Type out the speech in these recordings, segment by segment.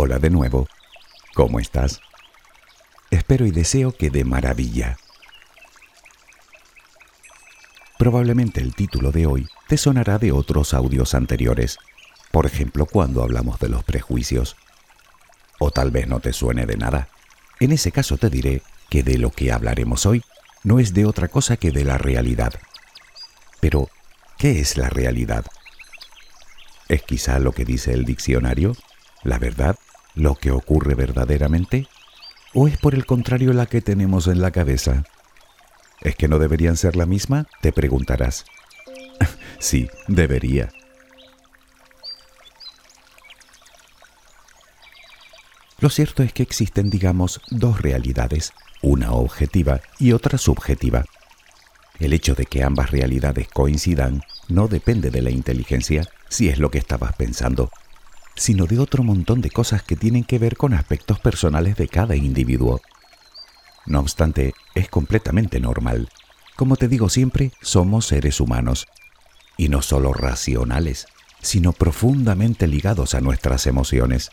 Hola de nuevo. ¿Cómo estás? Espero y deseo que de maravilla. Probablemente el título de hoy te sonará de otros audios anteriores, por ejemplo cuando hablamos de los prejuicios. O tal vez no te suene de nada. En ese caso te diré que de lo que hablaremos hoy no es de otra cosa que de la realidad. Pero, ¿qué es la realidad? ¿Es quizá lo que dice el diccionario? ¿La verdad? ¿Lo que ocurre verdaderamente? ¿O es por el contrario la que tenemos en la cabeza? ¿Es que no deberían ser la misma? Te preguntarás. sí, debería. Lo cierto es que existen, digamos, dos realidades, una objetiva y otra subjetiva. El hecho de que ambas realidades coincidan no depende de la inteligencia, si es lo que estabas pensando, sino de otro montón de cosas que tienen que ver con aspectos personales de cada individuo. No obstante, es completamente normal. Como te digo siempre, somos seres humanos, y no solo racionales, sino profundamente ligados a nuestras emociones.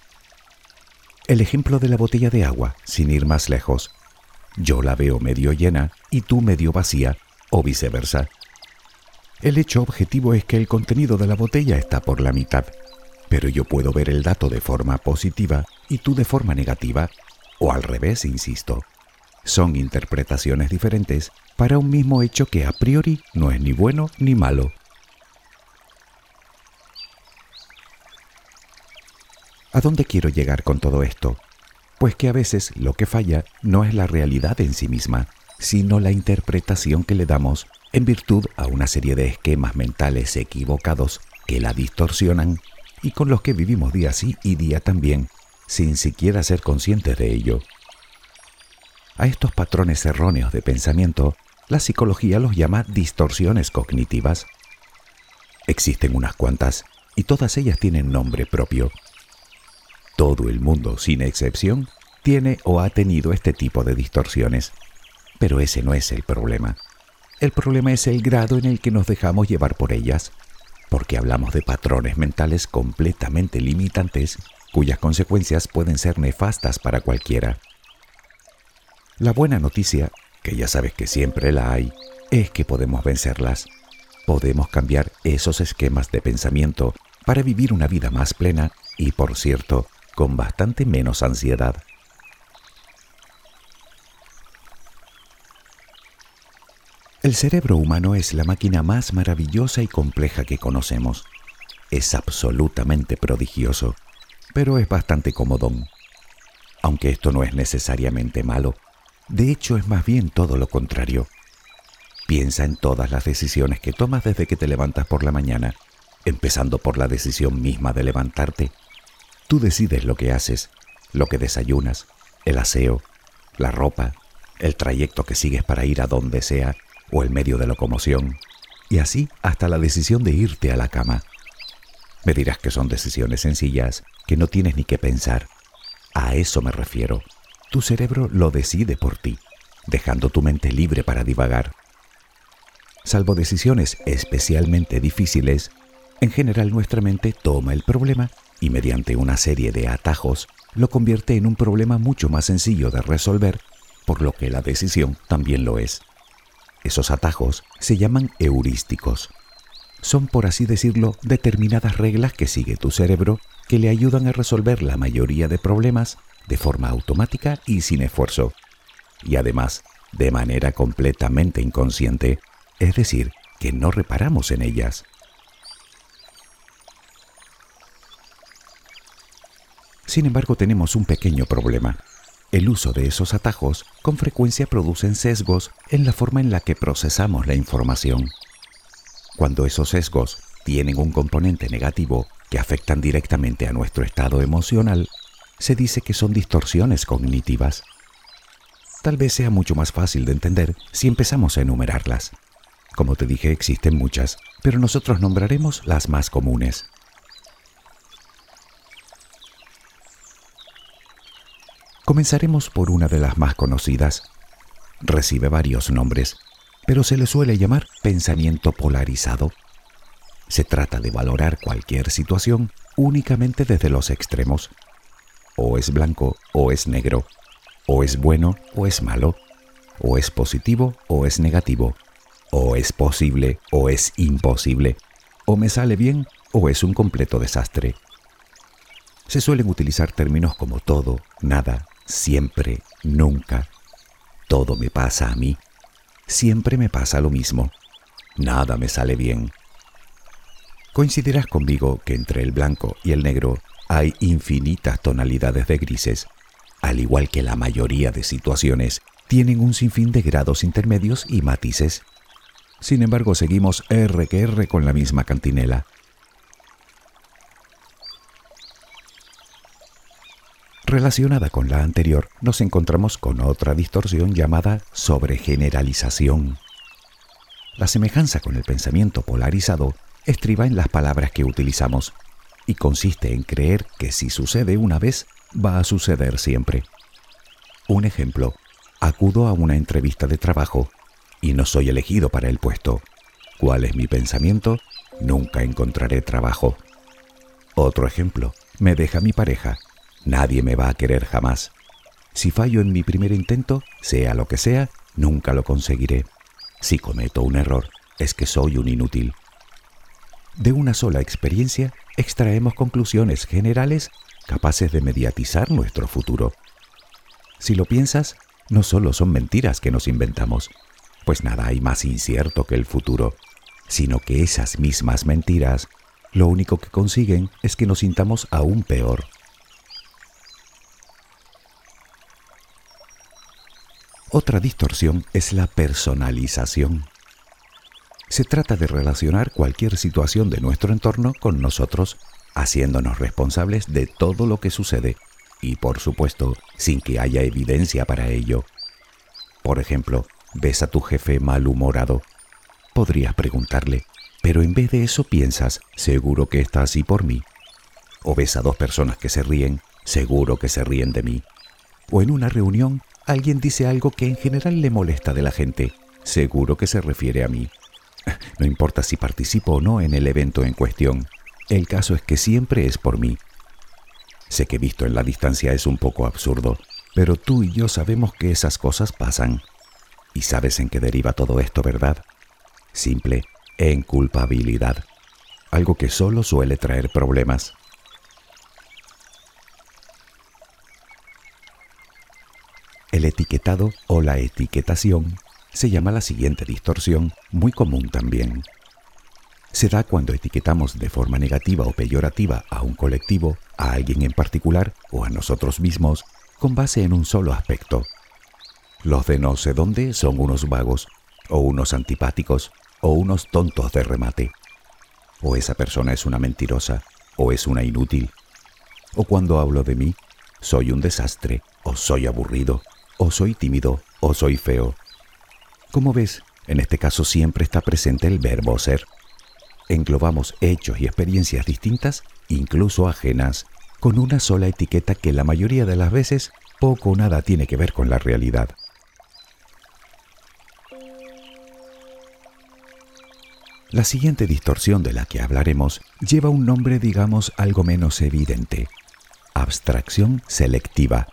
El ejemplo de la botella de agua, sin ir más lejos. Yo la veo medio llena y tú medio vacía, o viceversa. El hecho objetivo es que el contenido de la botella está por la mitad pero yo puedo ver el dato de forma positiva y tú de forma negativa, o al revés, insisto. Son interpretaciones diferentes para un mismo hecho que a priori no es ni bueno ni malo. ¿A dónde quiero llegar con todo esto? Pues que a veces lo que falla no es la realidad en sí misma, sino la interpretación que le damos en virtud a una serie de esquemas mentales equivocados que la distorsionan y con los que vivimos día sí y día también, sin siquiera ser conscientes de ello. A estos patrones erróneos de pensamiento, la psicología los llama distorsiones cognitivas. Existen unas cuantas y todas ellas tienen nombre propio. Todo el mundo, sin excepción, tiene o ha tenido este tipo de distorsiones. Pero ese no es el problema. El problema es el grado en el que nos dejamos llevar por ellas porque hablamos de patrones mentales completamente limitantes cuyas consecuencias pueden ser nefastas para cualquiera. La buena noticia, que ya sabes que siempre la hay, es que podemos vencerlas. Podemos cambiar esos esquemas de pensamiento para vivir una vida más plena y, por cierto, con bastante menos ansiedad. El cerebro humano es la máquina más maravillosa y compleja que conocemos. Es absolutamente prodigioso, pero es bastante comodón. Aunque esto no es necesariamente malo, de hecho es más bien todo lo contrario. Piensa en todas las decisiones que tomas desde que te levantas por la mañana, empezando por la decisión misma de levantarte. Tú decides lo que haces, lo que desayunas, el aseo, la ropa, el trayecto que sigues para ir a donde sea o el medio de locomoción, y así hasta la decisión de irte a la cama. Me dirás que son decisiones sencillas, que no tienes ni que pensar. A eso me refiero. Tu cerebro lo decide por ti, dejando tu mente libre para divagar. Salvo decisiones especialmente difíciles, en general nuestra mente toma el problema y mediante una serie de atajos lo convierte en un problema mucho más sencillo de resolver, por lo que la decisión también lo es. Esos atajos se llaman heurísticos. Son, por así decirlo, determinadas reglas que sigue tu cerebro que le ayudan a resolver la mayoría de problemas de forma automática y sin esfuerzo. Y además, de manera completamente inconsciente, es decir, que no reparamos en ellas. Sin embargo, tenemos un pequeño problema. El uso de esos atajos con frecuencia producen sesgos en la forma en la que procesamos la información. Cuando esos sesgos tienen un componente negativo que afectan directamente a nuestro estado emocional, se dice que son distorsiones cognitivas. Tal vez sea mucho más fácil de entender si empezamos a enumerarlas. Como te dije, existen muchas, pero nosotros nombraremos las más comunes. Comenzaremos por una de las más conocidas. Recibe varios nombres, pero se le suele llamar pensamiento polarizado. Se trata de valorar cualquier situación únicamente desde los extremos. o es blanco o es negro, o es bueno o es malo, o es positivo o es negativo, o es posible o es imposible, o me sale bien o es un completo desastre. Se suelen utilizar términos como todo, nada, siempre, nunca. Todo me pasa a mí. Siempre me pasa lo mismo. Nada me sale bien. Coincidirás conmigo que entre el blanco y el negro hay infinitas tonalidades de grises, al igual que la mayoría de situaciones tienen un sinfín de grados intermedios y matices. Sin embargo, seguimos R que R con la misma cantinela. Relacionada con la anterior, nos encontramos con otra distorsión llamada sobregeneralización. La semejanza con el pensamiento polarizado estriba en las palabras que utilizamos y consiste en creer que si sucede una vez, va a suceder siempre. Un ejemplo, acudo a una entrevista de trabajo y no soy elegido para el puesto. ¿Cuál es mi pensamiento? Nunca encontraré trabajo. Otro ejemplo, me deja mi pareja. Nadie me va a querer jamás. Si fallo en mi primer intento, sea lo que sea, nunca lo conseguiré. Si cometo un error, es que soy un inútil. De una sola experiencia extraemos conclusiones generales capaces de mediatizar nuestro futuro. Si lo piensas, no solo son mentiras que nos inventamos, pues nada hay más incierto que el futuro, sino que esas mismas mentiras lo único que consiguen es que nos sintamos aún peor. Otra distorsión es la personalización. Se trata de relacionar cualquier situación de nuestro entorno con nosotros, haciéndonos responsables de todo lo que sucede y, por supuesto, sin que haya evidencia para ello. Por ejemplo, ves a tu jefe malhumorado. Podrías preguntarle, pero en vez de eso piensas, seguro que está así por mí. O ves a dos personas que se ríen, seguro que se ríen de mí. O en una reunión, alguien dice algo que en general le molesta de la gente, seguro que se refiere a mí. No importa si participo o no en el evento en cuestión, el caso es que siempre es por mí. Sé que visto en la distancia es un poco absurdo, pero tú y yo sabemos que esas cosas pasan. Y sabes en qué deriva todo esto, ¿verdad? Simple, en culpabilidad. Algo que solo suele traer problemas. El etiquetado o la etiquetación se llama la siguiente distorsión, muy común también. Se da cuando etiquetamos de forma negativa o peyorativa a un colectivo, a alguien en particular o a nosotros mismos con base en un solo aspecto. Los de no sé dónde son unos vagos, o unos antipáticos, o unos tontos de remate. O esa persona es una mentirosa, o es una inútil. O cuando hablo de mí, soy un desastre, o soy aburrido, o soy tímido, o soy feo, como ves, en este caso siempre está presente el verbo ser. Englobamos hechos y experiencias distintas, incluso ajenas, con una sola etiqueta que la mayoría de las veces poco o nada tiene que ver con la realidad. La siguiente distorsión de la que hablaremos lleva un nombre digamos algo menos evidente, abstracción selectiva,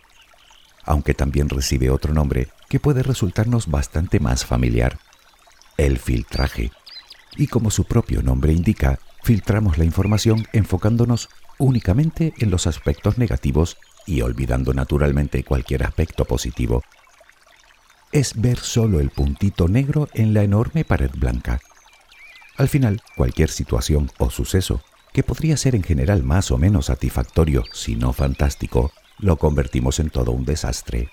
aunque también recibe otro nombre que puede resultarnos bastante más familiar, el filtraje. Y como su propio nombre indica, filtramos la información enfocándonos únicamente en los aspectos negativos y olvidando naturalmente cualquier aspecto positivo. Es ver solo el puntito negro en la enorme pared blanca. Al final, cualquier situación o suceso, que podría ser en general más o menos satisfactorio, si no fantástico, lo convertimos en todo un desastre.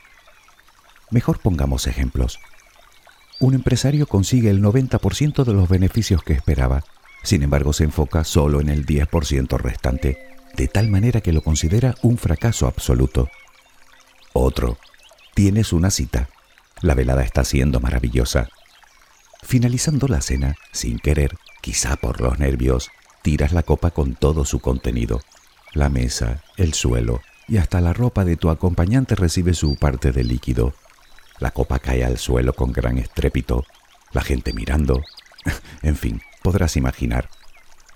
Mejor pongamos ejemplos. Un empresario consigue el 90% de los beneficios que esperaba, sin embargo se enfoca solo en el 10% restante, de tal manera que lo considera un fracaso absoluto. Otro, tienes una cita. La velada está siendo maravillosa. Finalizando la cena, sin querer, quizá por los nervios, tiras la copa con todo su contenido. La mesa, el suelo y hasta la ropa de tu acompañante recibe su parte de líquido. La copa cae al suelo con gran estrépito, la gente mirando. en fin, podrás imaginar.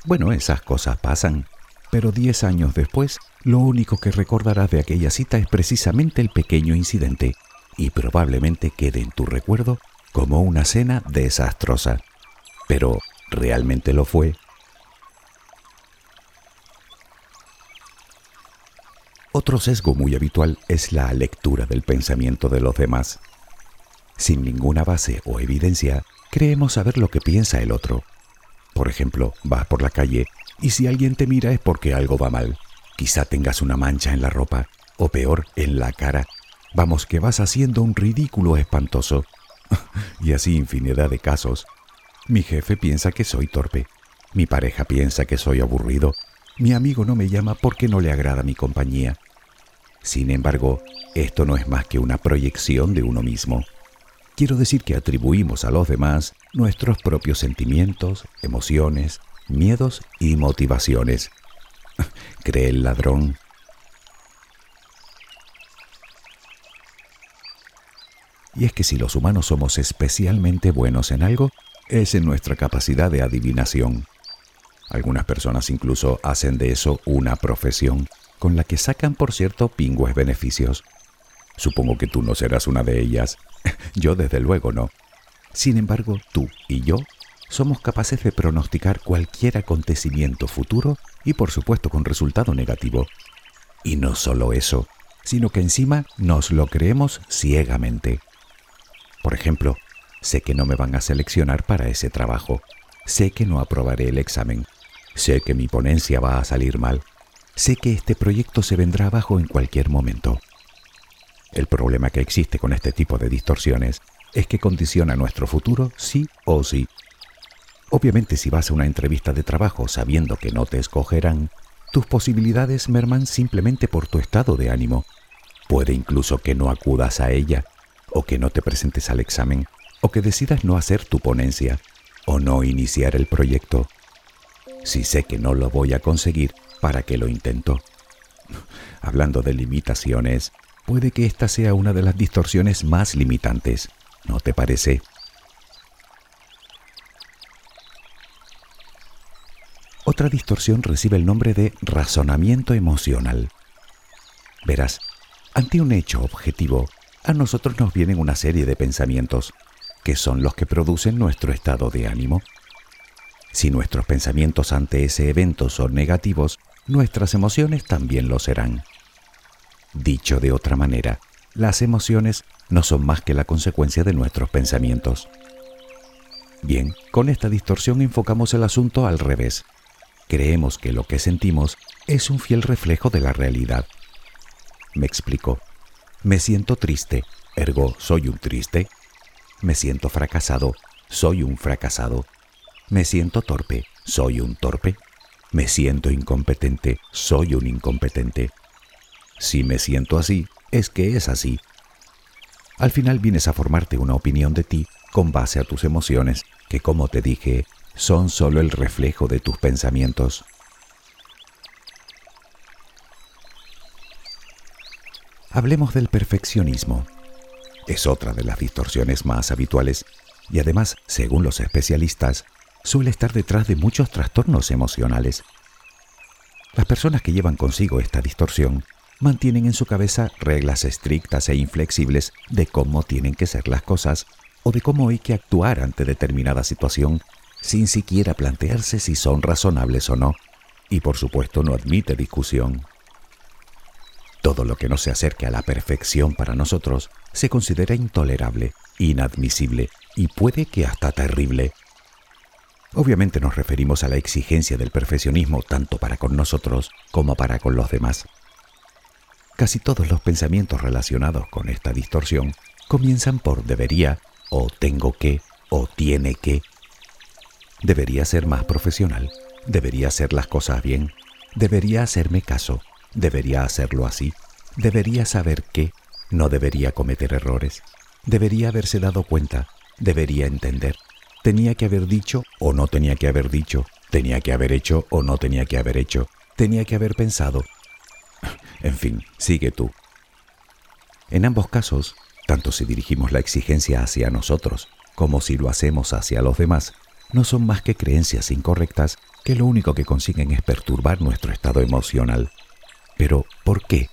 Bueno, esas cosas pasan, pero diez años después, lo único que recordarás de aquella cita es precisamente el pequeño incidente, y probablemente quede en tu recuerdo como una cena desastrosa. Pero, ¿realmente lo fue? Otro sesgo muy habitual es la lectura del pensamiento de los demás. Sin ninguna base o evidencia, creemos saber lo que piensa el otro. Por ejemplo, vas por la calle y si alguien te mira es porque algo va mal. Quizá tengas una mancha en la ropa o peor, en la cara. Vamos, que vas haciendo un ridículo espantoso. y así infinidad de casos. Mi jefe piensa que soy torpe. Mi pareja piensa que soy aburrido. Mi amigo no me llama porque no le agrada mi compañía. Sin embargo, esto no es más que una proyección de uno mismo. Quiero decir que atribuimos a los demás nuestros propios sentimientos, emociones, miedos y motivaciones. Cree el ladrón. Y es que si los humanos somos especialmente buenos en algo, es en nuestra capacidad de adivinación. Algunas personas incluso hacen de eso una profesión, con la que sacan, por cierto, pingües beneficios. Supongo que tú no serás una de ellas. yo desde luego no. Sin embargo, tú y yo somos capaces de pronosticar cualquier acontecimiento futuro y por supuesto con resultado negativo. Y no solo eso, sino que encima nos lo creemos ciegamente. Por ejemplo, sé que no me van a seleccionar para ese trabajo, sé que no aprobaré el examen, sé que mi ponencia va a salir mal, sé que este proyecto se vendrá abajo en cualquier momento. El problema que existe con este tipo de distorsiones es que condiciona nuestro futuro sí o sí. Obviamente si vas a una entrevista de trabajo sabiendo que no te escogerán, tus posibilidades merman simplemente por tu estado de ánimo. Puede incluso que no acudas a ella, o que no te presentes al examen, o que decidas no hacer tu ponencia, o no iniciar el proyecto. Si sé que no lo voy a conseguir, ¿para qué lo intento? Hablando de limitaciones, puede que esta sea una de las distorsiones más limitantes, ¿no te parece? Otra distorsión recibe el nombre de razonamiento emocional. Verás, ante un hecho objetivo, a nosotros nos vienen una serie de pensamientos, que son los que producen nuestro estado de ánimo. Si nuestros pensamientos ante ese evento son negativos, nuestras emociones también lo serán. Dicho de otra manera, las emociones no son más que la consecuencia de nuestros pensamientos. Bien, con esta distorsión enfocamos el asunto al revés creemos que lo que sentimos es un fiel reflejo de la realidad. Me explico. Me siento triste, ergo soy un triste. Me siento fracasado, soy un fracasado. Me siento torpe, soy un torpe. Me siento incompetente, soy un incompetente. Si me siento así, es que es así. Al final vienes a formarte una opinión de ti con base a tus emociones, que como te dije, son solo el reflejo de tus pensamientos. Hablemos del perfeccionismo. Es otra de las distorsiones más habituales y además, según los especialistas, suele estar detrás de muchos trastornos emocionales. Las personas que llevan consigo esta distorsión mantienen en su cabeza reglas estrictas e inflexibles de cómo tienen que ser las cosas o de cómo hay que actuar ante determinada situación sin siquiera plantearse si son razonables o no, y por supuesto no admite discusión. Todo lo que no se acerque a la perfección para nosotros se considera intolerable, inadmisible y puede que hasta terrible. Obviamente nos referimos a la exigencia del perfeccionismo tanto para con nosotros como para con los demás. Casi todos los pensamientos relacionados con esta distorsión comienzan por debería, o tengo que, o tiene que, Debería ser más profesional, debería hacer las cosas bien, debería hacerme caso, debería hacerlo así, debería saber que no debería cometer errores, debería haberse dado cuenta, debería entender, tenía que haber dicho o no tenía que haber dicho, tenía que haber hecho o no tenía que haber hecho, tenía que haber pensado. En fin, sigue tú. En ambos casos, tanto si dirigimos la exigencia hacia nosotros como si lo hacemos hacia los demás, no son más que creencias incorrectas que lo único que consiguen es perturbar nuestro estado emocional. Pero, ¿por qué?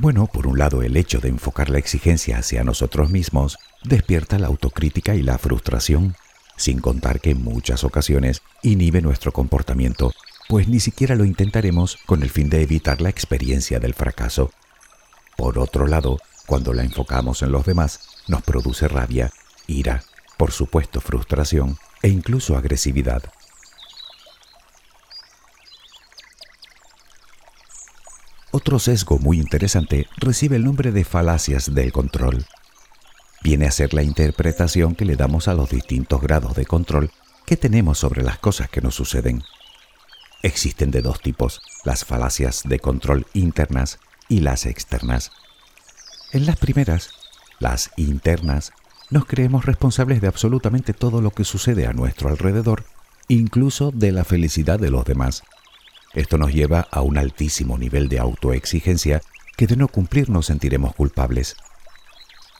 Bueno, por un lado, el hecho de enfocar la exigencia hacia nosotros mismos despierta la autocrítica y la frustración, sin contar que en muchas ocasiones inhibe nuestro comportamiento, pues ni siquiera lo intentaremos con el fin de evitar la experiencia del fracaso. Por otro lado, cuando la enfocamos en los demás, nos produce rabia, ira, por supuesto frustración e incluso agresividad. Otro sesgo muy interesante recibe el nombre de falacias del control. Viene a ser la interpretación que le damos a los distintos grados de control que tenemos sobre las cosas que nos suceden. Existen de dos tipos, las falacias de control internas y las externas. En las primeras, las internas, nos creemos responsables de absolutamente todo lo que sucede a nuestro alrededor, incluso de la felicidad de los demás. Esto nos lleva a un altísimo nivel de autoexigencia que de no cumplir nos sentiremos culpables.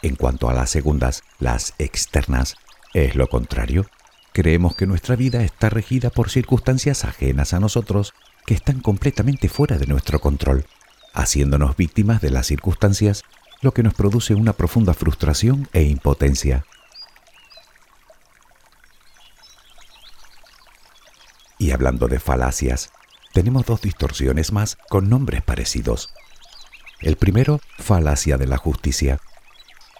En cuanto a las segundas, las externas, es lo contrario. Creemos que nuestra vida está regida por circunstancias ajenas a nosotros que están completamente fuera de nuestro control, haciéndonos víctimas de las circunstancias, lo que nos produce una profunda frustración e impotencia. Y hablando de falacias, tenemos dos distorsiones más con nombres parecidos. El primero, falacia de la justicia.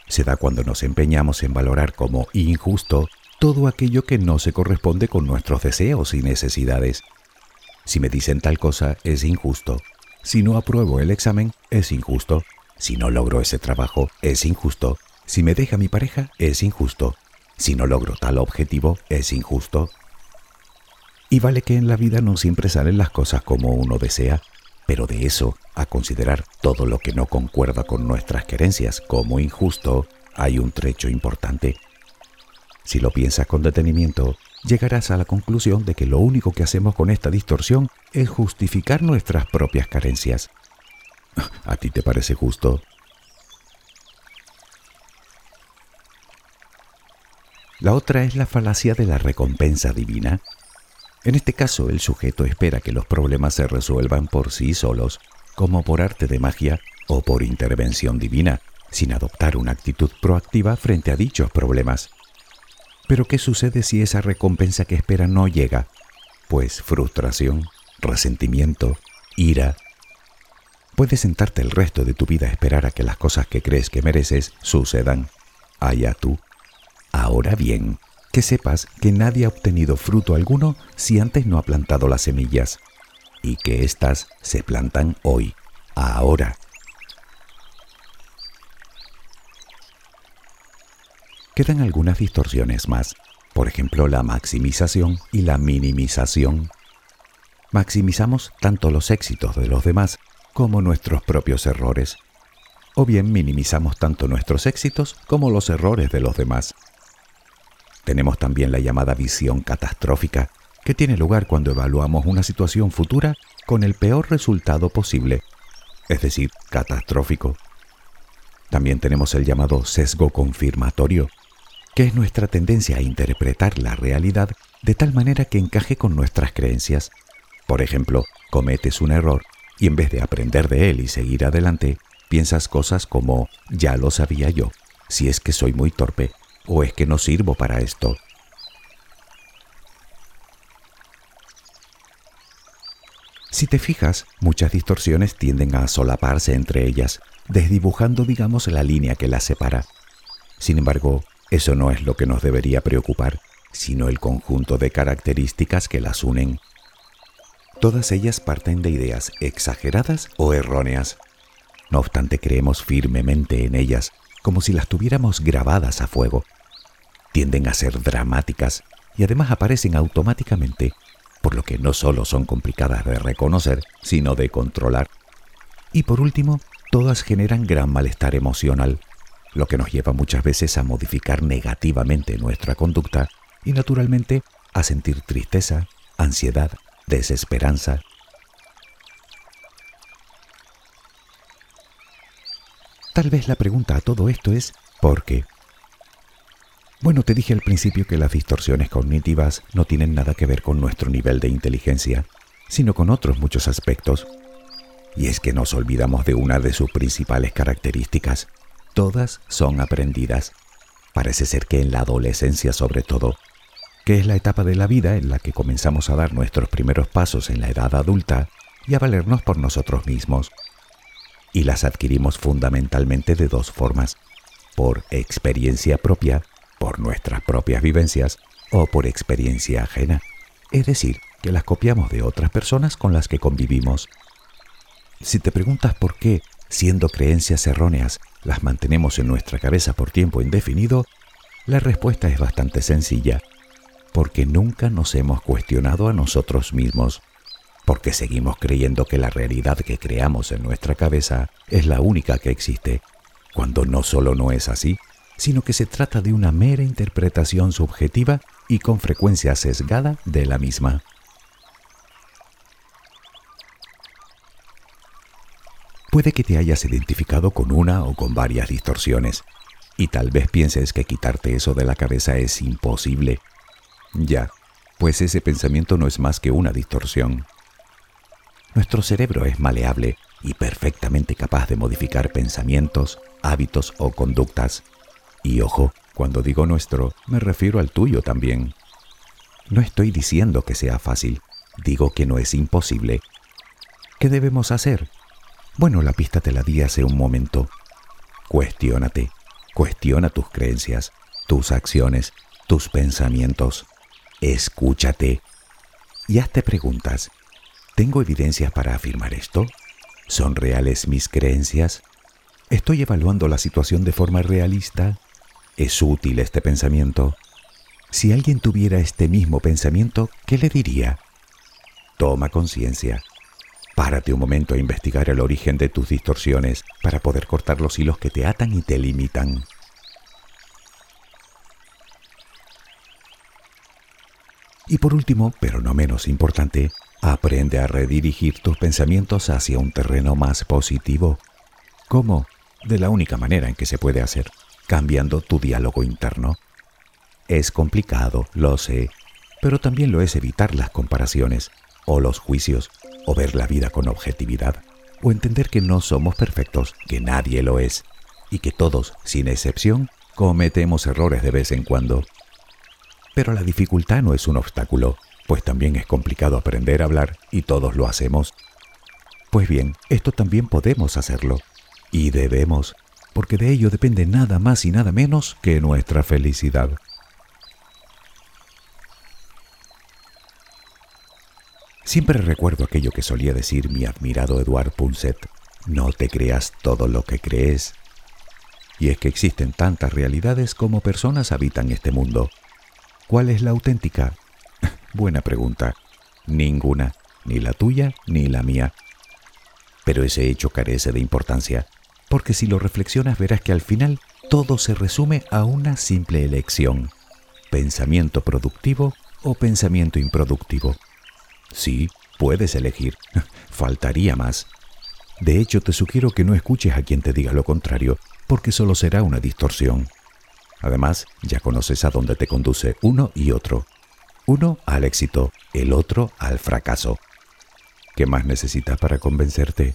Se da cuando nos empeñamos en valorar como injusto todo aquello que no se corresponde con nuestros deseos y necesidades. Si me dicen tal cosa, es injusto. Si no apruebo el examen, es injusto. Si no logro ese trabajo, es injusto. Si me deja mi pareja, es injusto. Si no logro tal objetivo, es injusto. Y vale que en la vida no siempre salen las cosas como uno desea, pero de eso a considerar todo lo que no concuerda con nuestras creencias como injusto, hay un trecho importante. Si lo piensas con detenimiento, llegarás a la conclusión de que lo único que hacemos con esta distorsión es justificar nuestras propias carencias. ¿A ti te parece justo? La otra es la falacia de la recompensa divina, en este caso, el sujeto espera que los problemas se resuelvan por sí solos, como por arte de magia o por intervención divina, sin adoptar una actitud proactiva frente a dichos problemas. Pero ¿qué sucede si esa recompensa que espera no llega? Pues frustración, resentimiento, ira. Puedes sentarte el resto de tu vida a esperar a que las cosas que crees que mereces sucedan. Allá tú. Ahora bien, que sepas que nadie ha obtenido fruto alguno si antes no ha plantado las semillas, y que éstas se plantan hoy, ahora. Quedan algunas distorsiones más, por ejemplo la maximización y la minimización. Maximizamos tanto los éxitos de los demás como nuestros propios errores, o bien minimizamos tanto nuestros éxitos como los errores de los demás. Tenemos también la llamada visión catastrófica, que tiene lugar cuando evaluamos una situación futura con el peor resultado posible, es decir, catastrófico. También tenemos el llamado sesgo confirmatorio, que es nuestra tendencia a interpretar la realidad de tal manera que encaje con nuestras creencias. Por ejemplo, cometes un error y en vez de aprender de él y seguir adelante, piensas cosas como ya lo sabía yo, si es que soy muy torpe, ¿O es que no sirvo para esto? Si te fijas, muchas distorsiones tienden a solaparse entre ellas, desdibujando, digamos, la línea que las separa. Sin embargo, eso no es lo que nos debería preocupar, sino el conjunto de características que las unen. Todas ellas parten de ideas exageradas o erróneas. No obstante, creemos firmemente en ellas, como si las tuviéramos grabadas a fuego tienden a ser dramáticas y además aparecen automáticamente, por lo que no solo son complicadas de reconocer, sino de controlar. Y por último, todas generan gran malestar emocional, lo que nos lleva muchas veces a modificar negativamente nuestra conducta y naturalmente a sentir tristeza, ansiedad, desesperanza. Tal vez la pregunta a todo esto es ¿por qué? Bueno, te dije al principio que las distorsiones cognitivas no tienen nada que ver con nuestro nivel de inteligencia, sino con otros muchos aspectos. Y es que nos olvidamos de una de sus principales características. Todas son aprendidas. Parece ser que en la adolescencia sobre todo, que es la etapa de la vida en la que comenzamos a dar nuestros primeros pasos en la edad adulta y a valernos por nosotros mismos. Y las adquirimos fundamentalmente de dos formas, por experiencia propia, por nuestras propias vivencias, o por experiencia ajena, es decir, que las copiamos de otras personas con las que convivimos. Si te preguntas por qué, siendo creencias erróneas, las mantenemos en nuestra cabeza por tiempo indefinido, la respuesta es bastante sencilla, porque nunca nos hemos cuestionado a nosotros mismos, porque seguimos creyendo que la realidad que creamos en nuestra cabeza es la única que existe, cuando no solo no es así, sino que se trata de una mera interpretación subjetiva y con frecuencia sesgada de la misma. Puede que te hayas identificado con una o con varias distorsiones, y tal vez pienses que quitarte eso de la cabeza es imposible. Ya, pues ese pensamiento no es más que una distorsión. Nuestro cerebro es maleable y perfectamente capaz de modificar pensamientos, hábitos o conductas. Y ojo, cuando digo nuestro, me refiero al tuyo también. No estoy diciendo que sea fácil, digo que no es imposible. ¿Qué debemos hacer? Bueno, la pista te la di hace un momento. Cuestiónate, cuestiona tus creencias, tus acciones, tus pensamientos. Escúchate y hazte preguntas. ¿Tengo evidencias para afirmar esto? ¿Son reales mis creencias? ¿Estoy evaluando la situación de forma realista? ¿Es útil este pensamiento? Si alguien tuviera este mismo pensamiento, ¿qué le diría? Toma conciencia Párate un momento a investigar el origen de tus distorsiones para poder cortar los hilos que te atan y te limitan. Y por último, pero no menos importante, aprende a redirigir tus pensamientos hacia un terreno más positivo. ¿Cómo? De la única manera en que se puede hacer, cambiando tu diálogo interno. Es complicado, lo sé, pero también lo es evitar las comparaciones o los juicios o ver la vida con objetividad, o entender que no somos perfectos, que nadie lo es, y que todos, sin excepción, cometemos errores de vez en cuando. Pero la dificultad no es un obstáculo, pues también es complicado aprender a hablar y todos lo hacemos. Pues bien, esto también podemos hacerlo, y debemos, porque de ello depende nada más y nada menos que nuestra felicidad. Siempre recuerdo aquello que solía decir mi admirado Eduard Punset, no te creas todo lo que crees. Y es que existen tantas realidades como personas habitan este mundo. ¿Cuál es la auténtica? Buena pregunta. Ninguna, ni la tuya ni la mía. Pero ese hecho carece de importancia, porque si lo reflexionas verás que al final todo se resume a una simple elección. Pensamiento productivo o pensamiento improductivo. Sí, puedes elegir. Faltaría más. De hecho, te sugiero que no escuches a quien te diga lo contrario, porque solo será una distorsión. Además, ya conoces a dónde te conduce uno y otro. Uno al éxito, el otro al fracaso. ¿Qué más necesitas para convencerte?